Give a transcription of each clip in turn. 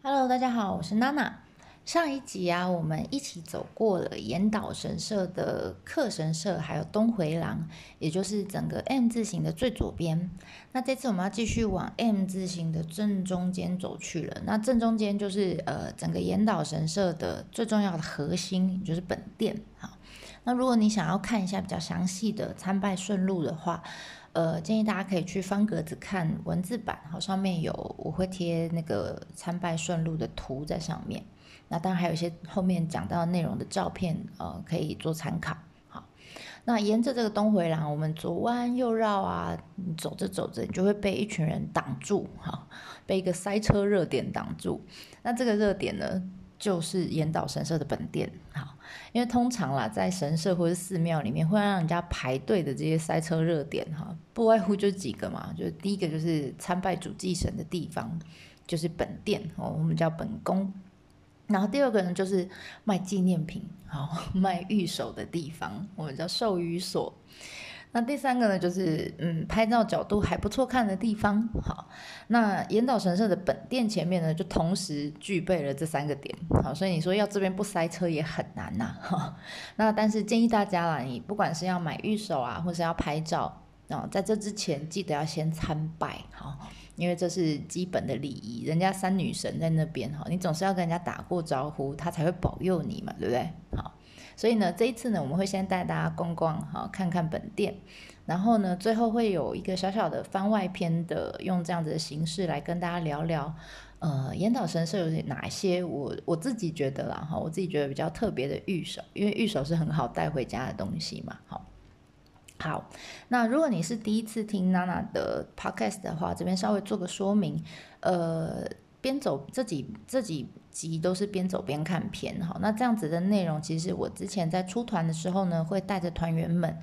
Hello，大家好，我是娜娜。上一集啊，我们一起走过了岩岛神社的客神社，还有东回廊，也就是整个 M 字形的最左边。那这次我们要继续往 M 字形的正中间走去了。那正中间就是呃整个岩岛神社的最重要的核心，就是本殿。好，那如果你想要看一下比较详细的参拜顺路的话，呃，建议大家可以去方格子看文字版，好，上面有我会贴那个参拜顺路的图在上面。那当然还有一些后面讲到内容的照片，呃，可以做参考。好，那沿着这个东回廊，我们左弯右绕啊，走着走着，你就会被一群人挡住，哈，被一个塞车热点挡住。那这个热点呢，就是岩岛神社的本殿。好，因为通常啦，在神社或者寺庙里面，会让人家排队的这些塞车热点，哈，不外乎就几个嘛，就是第一个就是参拜主祭神的地方，就是本殿哦，我们叫本宫。然后第二个呢，就是卖纪念品，好 卖玉手的地方，我们叫寿寓所。那第三个呢，就是嗯，拍照角度还不错看的地方。好，那岩岛神社的本殿前面呢，就同时具备了这三个点。好，所以你说要这边不塞车也很难呐。哈，那但是建议大家啦，你不管是要买玉手啊，或是要拍照啊，在这之前记得要先参拜。好。因为这是基本的礼仪，人家三女神在那边哈，你总是要跟人家打过招呼，他才会保佑你嘛，对不对？好，所以呢，这一次呢，我们会先带大家逛逛哈，看看本店，然后呢，最后会有一个小小的番外篇的，用这样子的形式来跟大家聊聊，呃，岩岛神社有哪些我我自己觉得啦哈，我自己觉得比较特别的玉手，因为玉手是很好带回家的东西嘛，好。好，那如果你是第一次听娜娜的 podcast 的话，这边稍微做个说明。呃，边走这几这几集都是边走边看片，哈。那这样子的内容，其实我之前在出团的时候呢，会带着团员们，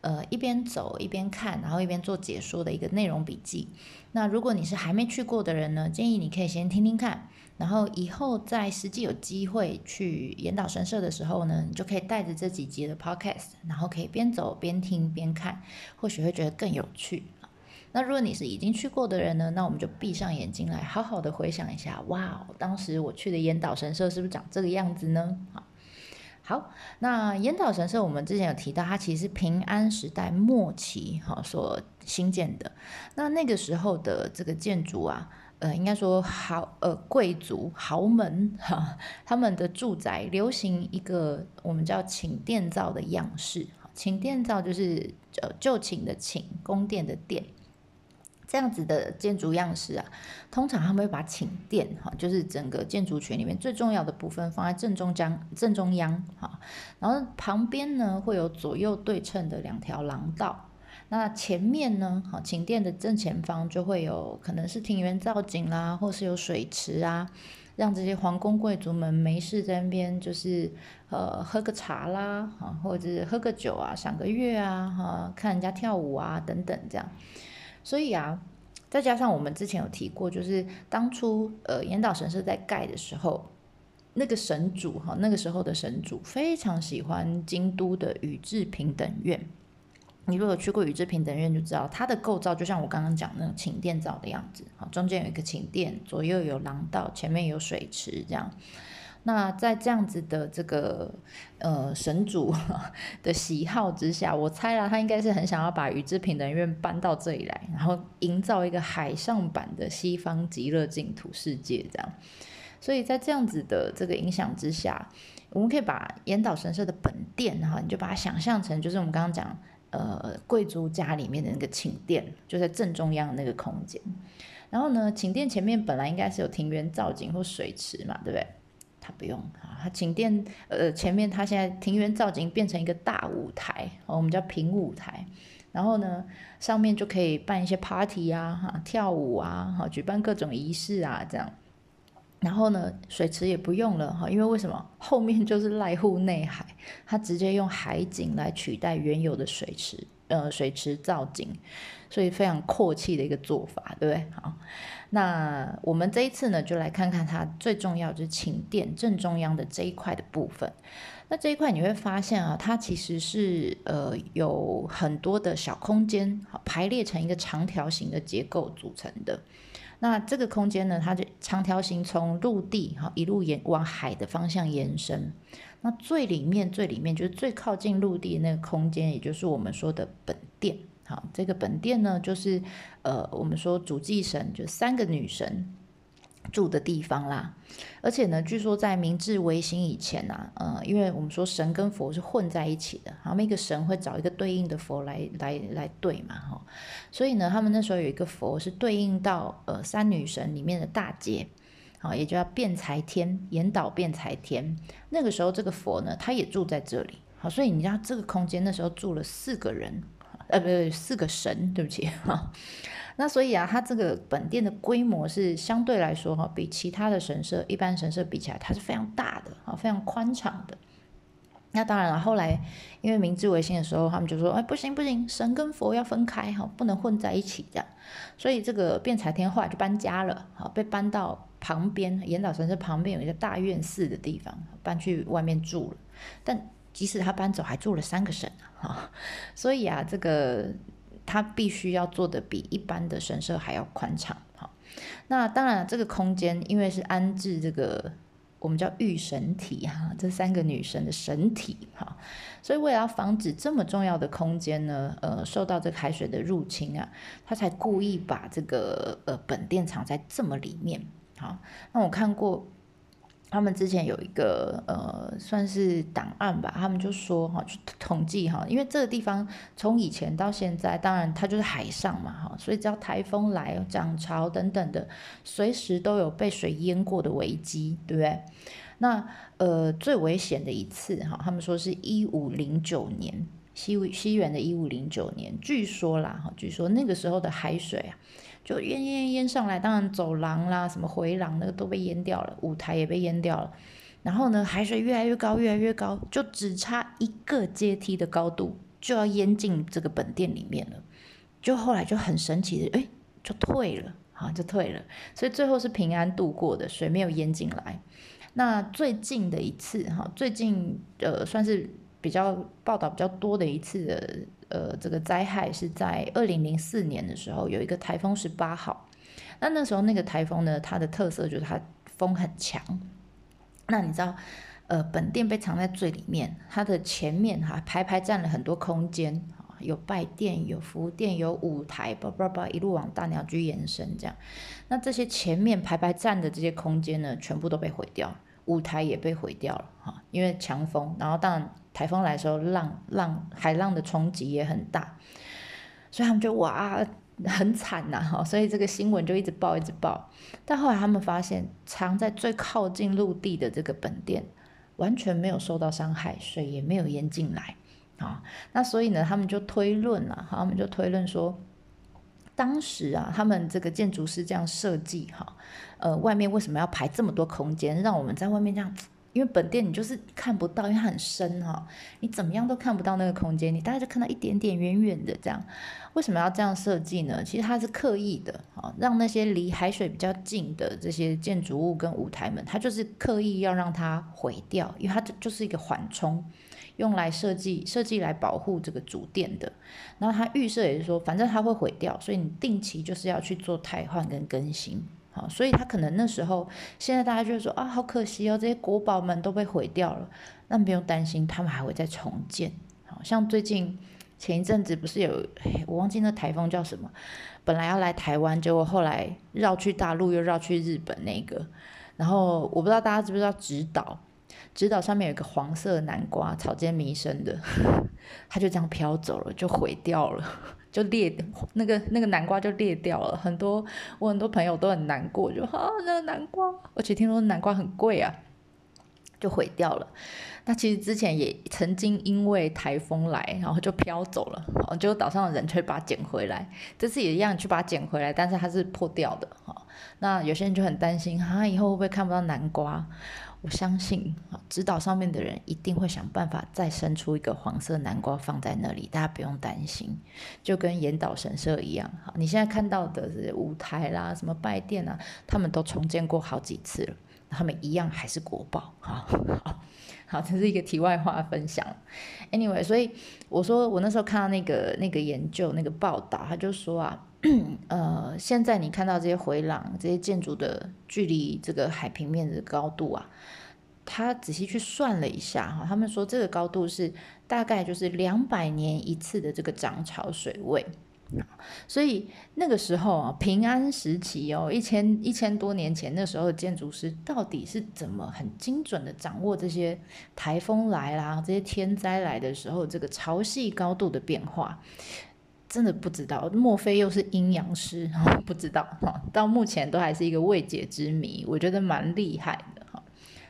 呃，一边走一边看，然后一边做解说的一个内容笔记。那如果你是还没去过的人呢，建议你可以先听听看。然后以后在实际有机会去岩岛神社的时候呢，你就可以带着这几集的 podcast，然后可以边走边听边看，或许会觉得更有趣那如果你是已经去过的人呢，那我们就闭上眼睛来好好的回想一下，哇，当时我去的岩岛神社是不是长这个样子呢？好，好，那岩岛神社我们之前有提到，它其实是平安时代末期哈所兴建的，那那个时候的这个建筑啊。呃，应该说豪呃贵族豪门哈，他们的住宅流行一个我们叫寝殿造的样式。寝殿造就是呃就寝的寝，宫殿的殿，这样子的建筑样式啊。通常他们会把寝殿哈，就是整个建筑群里面最重要的部分放在正中央正中央哈，然后旁边呢会有左右对称的两条廊道。那前面呢？好，寝殿的正前方就会有可能是庭园造景啦，或是有水池啊，让这些皇宫贵族们没事在那边就是呃喝个茶啦，啊，或者是喝个酒啊，赏个月啊，哈，看人家跳舞啊等等这样。所以啊，再加上我们之前有提过，就是当初呃岩岛神社在盖的时候，那个神主哈，那个时候的神主非常喜欢京都的宇治平等院。你如果去过宇治平等院，就知道它的构造就像我刚刚讲那种寝殿造的样子。好，中间有一个寝殿，左右有廊道，前面有水池，这样。那在这样子的这个呃神主的喜好之下，我猜啦，他应该是很想要把宇治平等院搬到这里来，然后营造一个海上版的西方极乐净土世界这样。所以在这样子的这个影响之下，我们可以把岩岛神社的本殿哈，你就把它想象成就是我们刚刚讲。呃，贵族家里面的那个寝殿就在正中央的那个空间。然后呢，寝殿前面本来应该是有庭园造景或水池嘛，对不对？它不用啊，它寝殿呃前面它现在庭园造景变成一个大舞台，我们叫平舞台。然后呢，上面就可以办一些 party 啊，哈，跳舞啊，哈，举办各种仪式啊，这样。然后呢，水池也不用了哈，因为为什么？后面就是濑户内海，它直接用海景来取代原有的水池，呃，水池造景，所以非常阔气的一个做法，对不对？好，那我们这一次呢，就来看看它最重要就是寝殿正中央的这一块的部分。那这一块你会发现啊，它其实是呃有很多的小空间，排列成一个长条形的结构组成的。那这个空间呢，它就长条形从陆地哈一路延往海的方向延伸。那最里面最里面就是最靠近陆地那个空间，也就是我们说的本殿。好，这个本殿呢，就是呃我们说主祭神，就三个女神。住的地方啦，而且呢，据说在明治维新以前呐，呃，因为我们说神跟佛是混在一起的，他们一个神会找一个对应的佛来来来对嘛，哈，所以呢，他们那时候有一个佛是对应到呃三女神里面的大姐，好，也叫辩才天，岩岛辩才天，那个时候这个佛呢，他也住在这里，好，所以你知道这个空间那时候住了四个人，呃，不对，四个神，对不起，哈。那所以啊，它这个本殿的规模是相对来说哈，比其他的神社、一般神社比起来，它是非常大的啊，非常宽敞的。那当然了，后来因为明治维新的时候，他们就说，哎，不行不行，神跟佛要分开哈，不能混在一起这样。所以这个辩才天后来就搬家了，好，被搬到旁边岩岛神社旁边有一个大院寺的地方，搬去外面住了。但即使他搬走，还住了三个神啊，所以啊，这个。他必须要做的比一般的神社还要宽敞，好，那当然这个空间因为是安置这个我们叫御神体哈，这三个女神的神体哈，所以为了要防止这么重要的空间呢，呃，受到这海水的入侵啊，他才故意把这个呃本殿藏在这么里面，好，那我看过。他们之前有一个呃，算是档案吧，他们就说哈，去统计哈，因为这个地方从以前到现在，当然它就是海上嘛哈，所以只要台风来、涨潮等等的，随时都有被水淹过的危机，对不对？那呃，最危险的一次哈，他们说是一五零九年，西西元的一五零九年，据说啦哈，据说那个时候的海水啊。就淹淹淹上来，当然走廊啦，什么回廊那个都被淹掉了，舞台也被淹掉了。然后呢，海水越来越高，越来越高，就只差一个阶梯的高度就要淹进这个本殿里面了。就后来就很神奇的，哎，就退了，啊，就退了。所以最后是平安度过的，水没有淹进来。那最近的一次，哈，最近呃算是比较报道比较多的一次的。呃，这个灾害是在二零零四年的时候，有一个台风十八号。那那时候那个台风呢，它的特色就是它风很强。那你知道，呃，本店被藏在最里面，它的前面哈排排占了很多空间啊有拜殿、有服务殿、有舞台，叭叭叭一路往大鸟居延伸这样。那这些前面排排站的这些空间呢，全部都被毁掉，舞台也被毁掉了哈，因为强风。然后当然。台风来的时候，浪浪海浪的冲击也很大，所以他们就哇很惨呐哈，所以这个新闻就一直报一直报。但后来他们发现，藏在最靠近陆地的这个本店完全没有受到伤害，水也没有淹进来啊。那所以呢，他们就推论了，他们就推论说，当时啊，他们这个建筑师这样设计哈，呃，外面为什么要排这么多空间，让我们在外面这样。因为本店你就是看不到，因为它很深哈，你怎么样都看不到那个空间，你大概就看到一点点远远的这样。为什么要这样设计呢？其实它是刻意的啊，让那些离海水比较近的这些建筑物跟舞台们，它就是刻意要让它毁掉，因为它就就是一个缓冲，用来设计设计来保护这个主店的。然后它预设也是说，反正它会毁掉，所以你定期就是要去做汰换跟更新。所以他可能那时候，现在大家就说啊，好可惜哦，这些国宝们都被毁掉了。那不用担心，他们还会再重建。好像最近前一阵子不是有，我忘记那台风叫什么，本来要来台湾，结果后来绕去大陆又绕去日本那个。然后我不知道大家知不知道直岛，直岛上面有一个黄色南瓜，草间弥生的，它就这样飘走了，就毁掉了。就裂那个那个南瓜就裂掉了，很多我很多朋友都很难过，就啊那个南瓜，而且听说南瓜很贵啊，就毁掉了。那其实之前也曾经因为台风来，然后就飘走了，哦，就岛上的人去把它捡回来，这次也一样去把它捡回来，但是它是破掉的哈。那有些人就很担心，哈，以后会不会看不到南瓜？我相信啊，指导上面的人一定会想办法再生出一个黄色南瓜放在那里，大家不用担心，就跟岩岛神社一样。好，你现在看到的是舞台啦，什么拜殿啊，他们都重建过好几次了，他们一样还是国宝。好，好，这是一个题外话分享。Anyway，所以我说我那时候看到那个那个研究那个报道，他就说啊，呃，现在你看到这些回廊、这些建筑的距离这个海平面的高度啊，他仔细去算了一下哈，他们说这个高度是大概就是两百年一次的这个涨潮水位。所以那个时候啊，平安时期哦，一千一千多年前，那时候的建筑师到底是怎么很精准的掌握这些台风来啦、这些天灾来的时候，这个潮汐高度的变化，真的不知道。莫非又是阴阳师？不知道哈，到目前都还是一个未解之谜。我觉得蛮厉害的哈。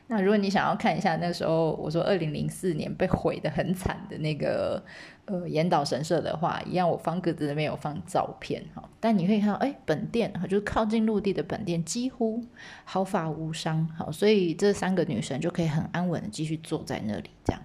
那如果你想要看一下那时候，我说二零零四年被毁的很惨的那个。呃，岩岛神社的话，一样我方格子那边有放照片哈，但你可以看到，哎，本店哈，就是靠近陆地的本店，几乎毫发无伤，好，所以这三个女神就可以很安稳的继续坐在那里，这样。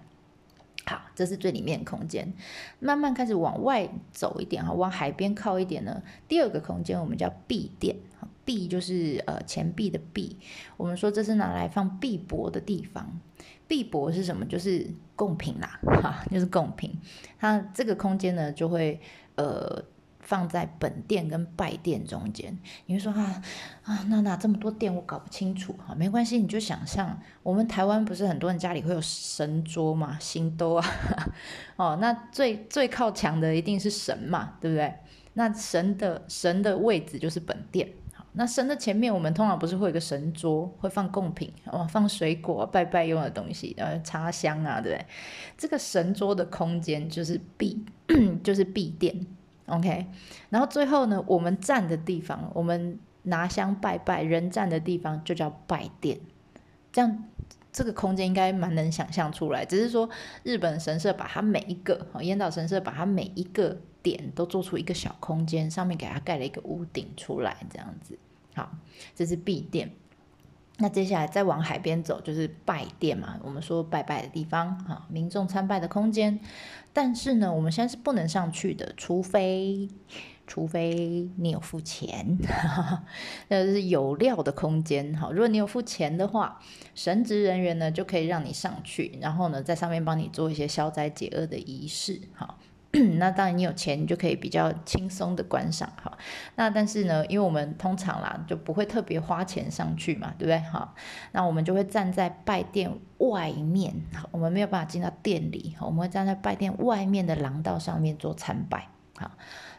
好，这是最里面空间，慢慢开始往外走一点哈，往海边靠一点呢。第二个空间我们叫币店，壁就是呃钱币的币，我们说这是拿来放币帛的地方。币帛是什么？就是贡品啦，哈，就是贡品。它这个空间呢，就会呃放在本殿跟拜殿中间。你会说啊啊，那那这么多殿我搞不清楚哈，没关系，你就想象我们台湾不是很多人家里会有神桌嘛，新都啊，哦，那最最靠墙的一定是神嘛，对不对？那神的神的位置就是本殿。那神的前面，我们通常不是会有个神桌，会放贡品哦，放水果、拜拜用的东西，呃，插香啊，对不对？这个神桌的空间就是必，就是必殿，OK。然后最后呢，我们站的地方，我们拿香拜拜，人站的地方就叫拜殿。这样，这个空间应该蛮能想象出来。只是说，日本神社把它每一个，哦，烟岛神社把它每一个点都做出一个小空间，上面给它盖了一个屋顶出来，这样子。好，这是闭殿。那接下来再往海边走，就是拜殿嘛。我们说拜拜的地方，哈，民众参拜的空间。但是呢，我们现在是不能上去的，除非除非你有付钱，那是有料的空间。好，如果你有付钱的话，神职人员呢就可以让你上去，然后呢在上面帮你做一些消灾解厄的仪式。好。那当然，你有钱，你就可以比较轻松的观赏哈。那但是呢，因为我们通常啦就不会特别花钱上去嘛，对不对？哈，那我们就会站在拜殿外面，我们没有办法进到店里，我们会站在拜殿外面的廊道上面做参拜。好，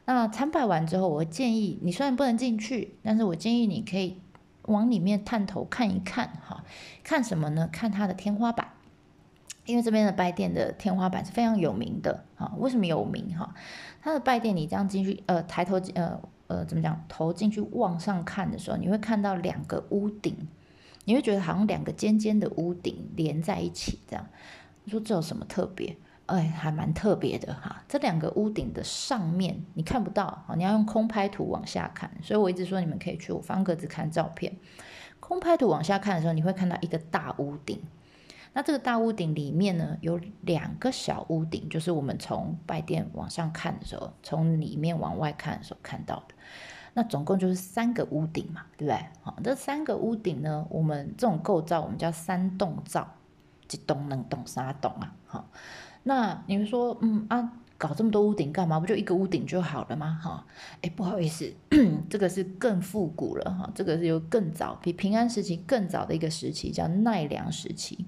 那参拜完之后，我建议你虽然不能进去，但是我建议你可以往里面探头看一看哈。看什么呢？看它的天花板。因为这边的拜殿的天花板是非常有名的啊，为什么有名哈？它的拜殿你这样进去，呃，抬头呃呃怎么讲？头进去往上看的时候，你会看到两个屋顶，你会觉得好像两个尖尖的屋顶连在一起这样。你说这有什么特别？哎，还蛮特别的哈。这两个屋顶的上面你看不到啊，你要用空拍图往下看。所以我一直说你们可以去我方格子看照片，空拍图往下看的时候，你会看到一个大屋顶。那这个大屋顶里面呢，有两个小屋顶，就是我们从拜殿往上看的时候，从里面往外看的时候看到的。那总共就是三个屋顶嘛，对不对？好，这三个屋顶呢，我们这种构造我们叫三栋造，几栋能栋三栋啊？好，那你们说，嗯啊，搞这么多屋顶干嘛？不就一个屋顶就好了吗？哈，哎，不好意思，这个是更复古了哈，这个是有更早，比平安时期更早的一个时期，叫奈良时期。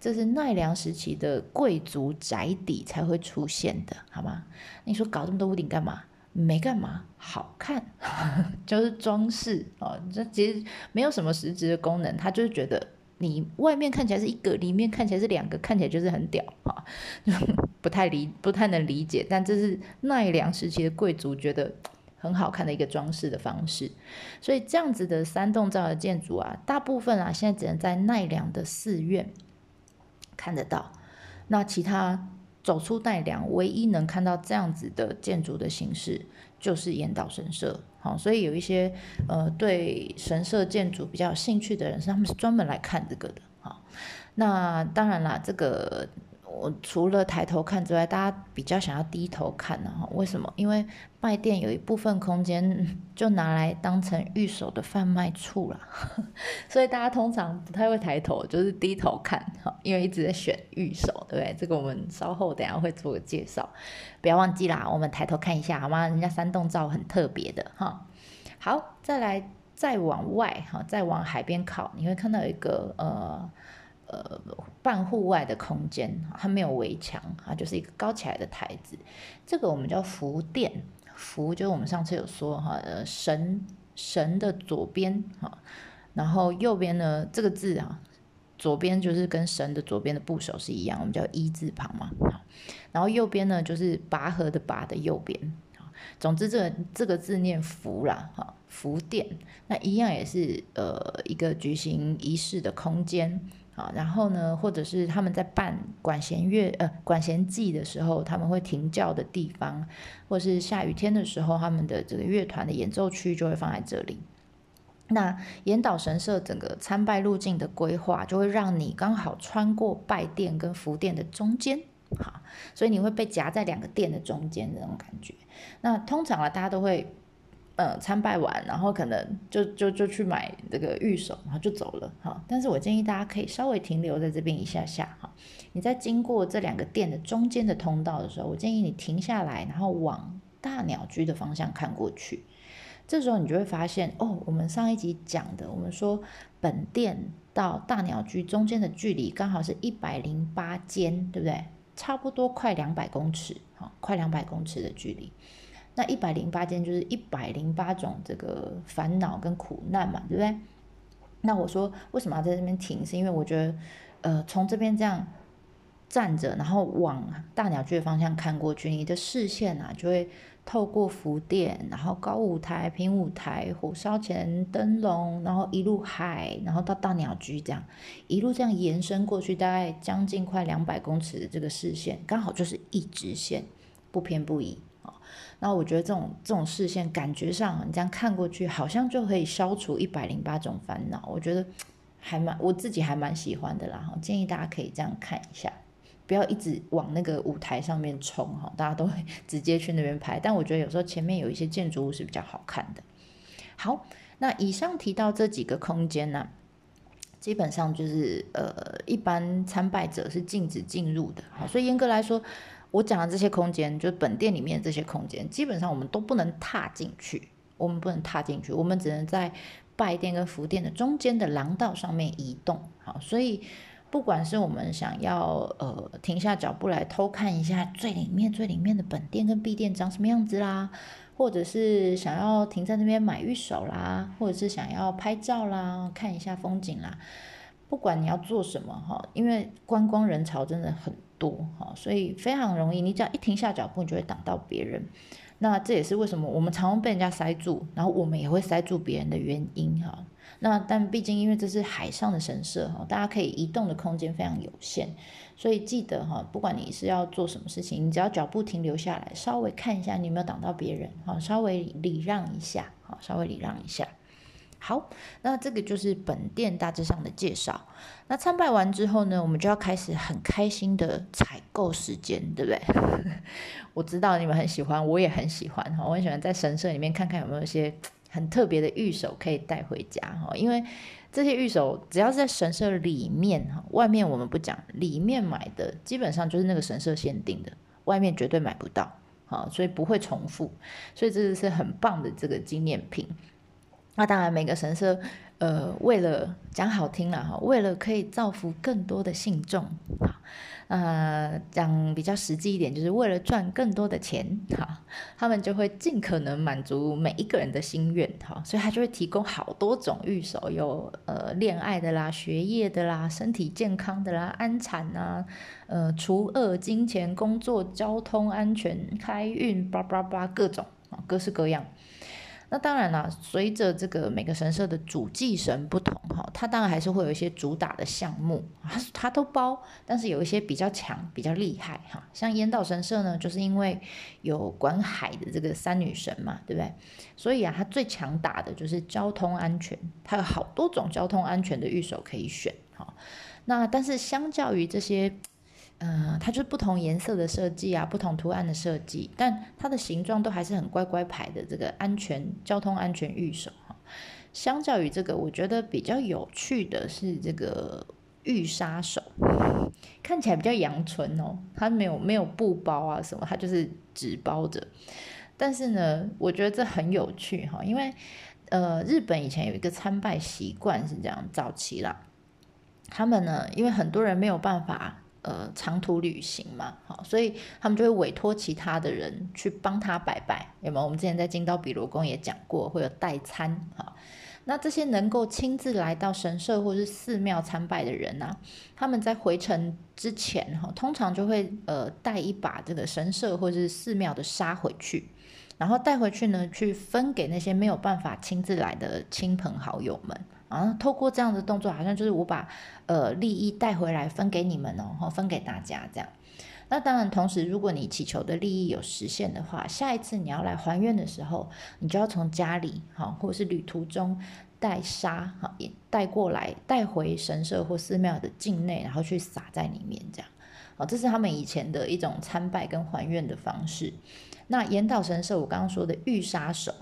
这是奈良时期的贵族宅邸才会出现的，好吗？你说搞这么多屋顶干嘛？没干嘛，好看，就是装饰哦。这其实没有什么实质的功能，他就是觉得你外面看起来是一个，里面看起来是两个，看起来就是很屌哈。不太理，不太能理解，但这是奈良时期的贵族觉得很好看的一个装饰的方式。所以这样子的三栋造的建筑啊，大部分啊现在只能在奈良的寺院。看得到，那其他走出奈良，唯一能看到这样子的建筑的形式，就是岩岛神社。好，所以有一些呃对神社建筑比较有兴趣的人，他们是专门来看这个的。好，那当然啦，这个我除了抬头看之外，大家比较想要低头看呢？哈，为什么？因为拜殿有一部分空间就拿来当成御守的贩卖处了，所以大家通常不太会抬头，就是低头看哈，因为一直在选御守，对不对？这个我们稍后等下会做个介绍，不要忘记啦，我们抬头看一下好吗？人家山洞照很特别的哈。好，再来再往外哈，再往海边靠，你会看到一个呃。呃，半户外的空间，它没有围墙，它就是一个高起来的台子。这个我们叫福殿，福就是我们上次有说哈，呃，神神的左边哈，然后右边呢这个字啊，左边就是跟神的左边的部首是一样，我们叫一字旁嘛。然后右边呢就是拔河的拔的右边。总之，这个这个字念福啦，哈，福殿，那一样也是呃一个举行仪式的空间。啊，然后呢，或者是他们在办管弦乐呃管弦祭的时候，他们会停教的地方，或是下雨天的时候，他们的这个乐团的演奏区就会放在这里。那岩岛神社整个参拜路径的规划，就会让你刚好穿过拜殿跟福殿的中间，好，所以你会被夹在两个殿的中间那种感觉。那通常啊，大家都会。嗯，参拜完，然后可能就就就去买这个玉手，然后就走了哈。但是我建议大家可以稍微停留在这边一下下哈。你在经过这两个店的中间的通道的时候，我建议你停下来，然后往大鸟居的方向看过去。这时候你就会发现，哦，我们上一集讲的，我们说本店到大鸟居中间的距离刚好是一百零八间，对不对？差不多快两百公尺，哈，快两百公尺的距离。那一百零八间就是一百零八种这个烦恼跟苦难嘛，对不对？那我说为什么要在这边停？是因为我觉得，呃，从这边这样站着，然后往大鸟居的方向看过去，你的视线啊就会透过福殿，然后高舞台、平舞台、火烧前灯笼，然后一路海，然后到大鸟居，这样一路这样延伸过去，大概将近快两百公尺的这个视线，刚好就是一直线，不偏不倚。那我觉得这种这种视线，感觉上你这样看过去，好像就可以消除一百零八种烦恼。我觉得还蛮我自己还蛮喜欢的啦。哈，建议大家可以这样看一下，不要一直往那个舞台上面冲哈。大家都会 直接去那边拍，但我觉得有时候前面有一些建筑物是比较好看的。好，那以上提到这几个空间呢，基本上就是呃，一般参拜者是禁止进入的。好，所以严格来说。我讲的这些空间，就是本店里面这些空间，基本上我们都不能踏进去，我们不能踏进去，我们只能在拜殿跟福殿的中间的廊道上面移动。好，所以不管是我们想要呃停下脚步来偷看一下最里面最里面的本殿跟闭殿长什么样子啦，或者是想要停在那边买玉手啦，或者是想要拍照啦，看一下风景啦，不管你要做什么哈，因为观光人潮真的很。多哈，所以非常容易，你只要一停下脚步，你就会挡到别人。那这也是为什么我们常常被人家塞住，然后我们也会塞住别人的原因哈。那但毕竟因为这是海上的神社哈，大家可以移动的空间非常有限，所以记得哈，不管你是要做什么事情，你只要脚步停留下来，稍微看一下你有没有挡到别人哈，稍微礼让一下哈，稍微礼让一下。好，那这个就是本店大致上的介绍。那参拜完之后呢，我们就要开始很开心的采购时间，对不对？我知道你们很喜欢，我也很喜欢哈。我很喜欢在神社里面看看有没有一些很特别的玉手可以带回家哈。因为这些玉手只要是在神社里面哈，外面我们不讲，里面买的基本上就是那个神社限定的，外面绝对买不到啊，所以不会重复，所以这是很棒的这个纪念品。那当然，每个神社，呃，为了讲好听了哈，为了可以造福更多的信众，啊，呃，讲比较实际一点，就是为了赚更多的钱，哈，他们就会尽可能满足每一个人的心愿，哈，所以他就会提供好多种御守，有呃恋爱的啦、学业的啦、身体健康的啦、安产啊、呃除恶、金钱、工作、交通安全、开运，叭叭叭，各种啊，各式各样。那当然了，随着这个每个神社的主祭神不同，哈，它当然还是会有一些主打的项目，它它都包，但是有一些比较强、比较厉害，哈，像烟道神社呢，就是因为有管海的这个三女神嘛，对不对？所以啊，它最强打的就是交通安全，它有好多种交通安全的御守可以选，哈。那但是相较于这些。嗯，它就是不同颜色的设计啊，不同图案的设计，但它的形状都还是很乖乖牌的这个安全交通安全玉手哈。相较于这个，我觉得比较有趣的是这个玉杀手，看起来比较阳春哦，它没有没有布包啊什么，它就是纸包着。但是呢，我觉得这很有趣哈，因为呃，日本以前有一个参拜习惯是这样，早期啦，他们呢，因为很多人没有办法呃长途旅行嘛，好，所以他们就会委托其他的人去帮他拜拜，有没有？我们之前在金刀比罗宫也讲过，会有代参哈。那这些能够亲自来到神社或是寺庙参拜的人呢，他们在回程之前哈，通常就会呃带一把这个神社或是寺庙的沙回去。然后带回去呢，去分给那些没有办法亲自来的亲朋好友们啊。透过这样的动作，好像就是我把呃利益带回来分给你们哦，分给大家这样。那当然，同时如果你祈求的利益有实现的话，下一次你要来还愿的时候，你就要从家里哈，或者是旅途中带沙哈，带过来带回神社或寺庙的境内，然后去撒在里面这样。哦，这是他们以前的一种参拜跟还愿的方式。那岩岛神社，我刚刚说的玉杀手，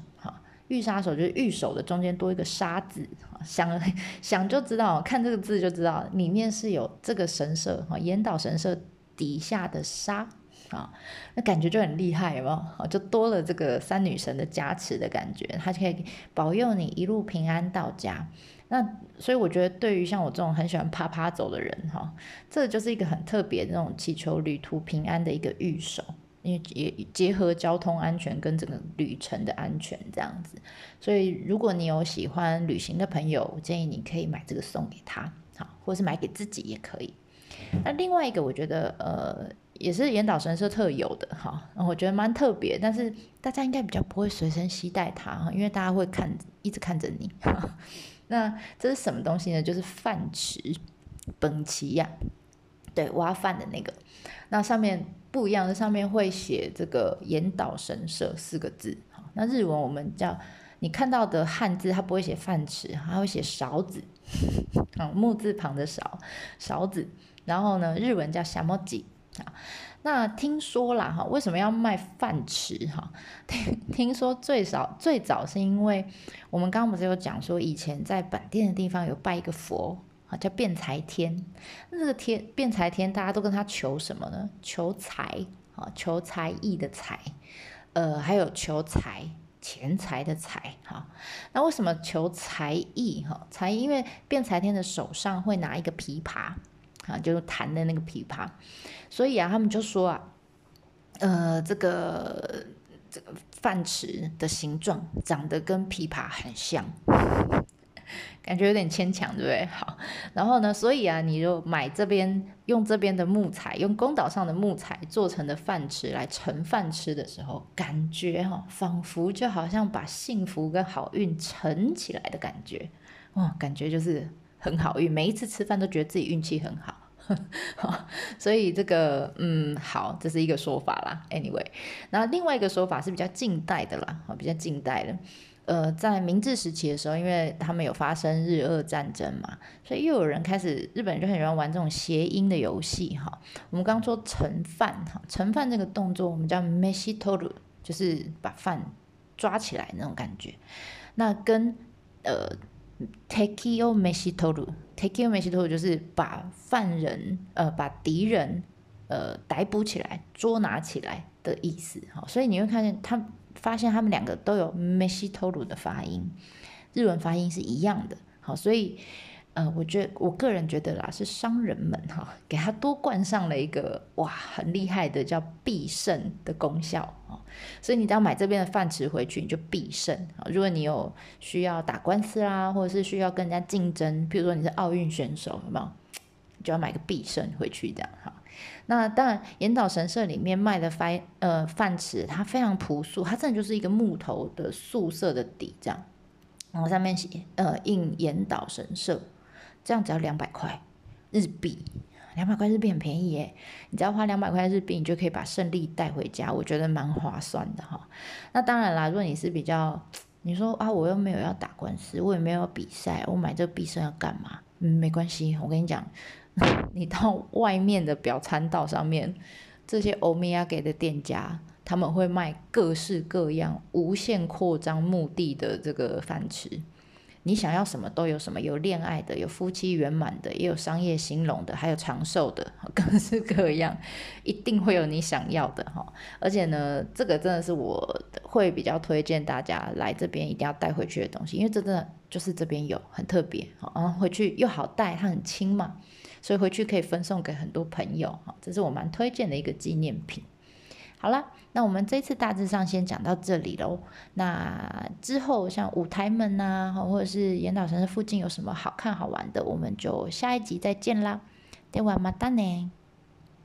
哈，玉杀手就是玉手的中间多一个杀字，想 想就知道，看这个字就知道，里面是有这个神社，哈，岩岛神社底下的杀，啊，那感觉就很厉害，有没有？就多了这个三女神的加持的感觉，它可以保佑你一路平安到家。那所以我觉得，对于像我这种很喜欢啪啪走的人，哈，这就是一个很特别的那种祈求旅途平安的一个玉手。因为也结合交通安全跟整个旅程的安全这样子，所以如果你有喜欢旅行的朋友，我建议你可以买这个送给他，好，或是买给自己也可以。那另外一个，我觉得呃，也是岩岛神社特有的哈，我觉得蛮特别，但是大家应该比较不会随身携带它，因为大家会看一直看着你。那这是什么东西呢？就是饭匙，本旗呀，对，挖饭的那个，那上面。不一样的，上面会写这个岩岛神社四个字。那日文我们叫你看到的汉字，它不会写饭匙，它会写勺子。啊，木字旁的勺，勺子。然后呢，日文叫小莫吉。啊，那听说啦，哈，为什么要卖饭匙？哈，听听说最少最早是因为我们刚刚不是有讲说，以前在本店的地方有拜一个佛。啊，叫辩财天，那个天辩财天，大家都跟他求什么呢？求财啊，求才艺的财，呃，还有求财钱财的财，哈。那为什么求才艺？哈，才艺，因为辩财天的手上会拿一个琵琶，啊，就是弹的那个琵琶，所以啊，他们就说啊，呃，这个这个饭匙的形状长得跟琵琶很像。感觉有点牵强，对不对？好，然后呢，所以啊，你就买这边用这边的木材，用宫岛上的木材做成的饭吃来盛饭吃的时候，感觉哈，仿佛就好像把幸福跟好运盛起来的感觉，哇，感觉就是很好运，每一次吃饭都觉得自己运气很好。所以这个，嗯，好，这是一个说法啦。Anyway，那另外一个说法是比较近代的啦，比较近代的。呃，在明治时期的时候，因为他们有发生日俄战争嘛，所以又有人开始，日本人就很喜欢玩这种谐音的游戏哈。我们刚刚说盛饭哈，盛饭这个动作我们叫 meshitoru，就是把饭抓起来那种感觉。那跟呃 takeo meshitoru，takeo meshitoru 就是把犯人呃把敌人呃逮捕起来捉拿起来的意思哈。所以你会看见他。发现他们两个都有 “meshitoru” 的发音，日文发音是一样的。好，所以呃，我觉得我个人觉得啦，是商人们哈，给他多冠上了一个哇很厉害的叫必胜的功效啊。所以你只要买这边的饭吃回去，你就必胜啊。如果你有需要打官司啦，或者是需要跟人家竞争，比如说你是奥运选手，有没有？就要买个必胜回去这样。那当然，岩岛神社里面卖的饭呃饭匙，它非常朴素，它真的就是一个木头的素色的底这样，然后上面写呃印岩岛神社，这样只要两百块日币，两百块日币很便宜耶，你只要花两百块日币，你就可以把胜利带回家，我觉得蛮划算的哈。那当然啦，如果你是比较，你说啊我又没有要打官司，我也没有比赛，我买这个必胜要干嘛？嗯，没关系，我跟你讲。你到外面的表参道上面，这些欧米亚给的店家，他们会卖各式各样、无限扩张目的的这个饭吃。你想要什么都有什么，有恋爱的，有夫妻圆满的，也有商业兴隆的，还有长寿的，各式各样，一定会有你想要的哈。而且呢，这个真的是我会比较推荐大家来这边一定要带回去的东西，因为这真的就是这边有很特别，然后回去又好带，它很轻嘛，所以回去可以分送给很多朋友哈，这是我蛮推荐的一个纪念品。好了，那我们这次大致上先讲到这里喽。那之后像舞台们呐，或者是岩岛城市附近有什么好看好玩的，我们就下一集再见啦。ではまたね。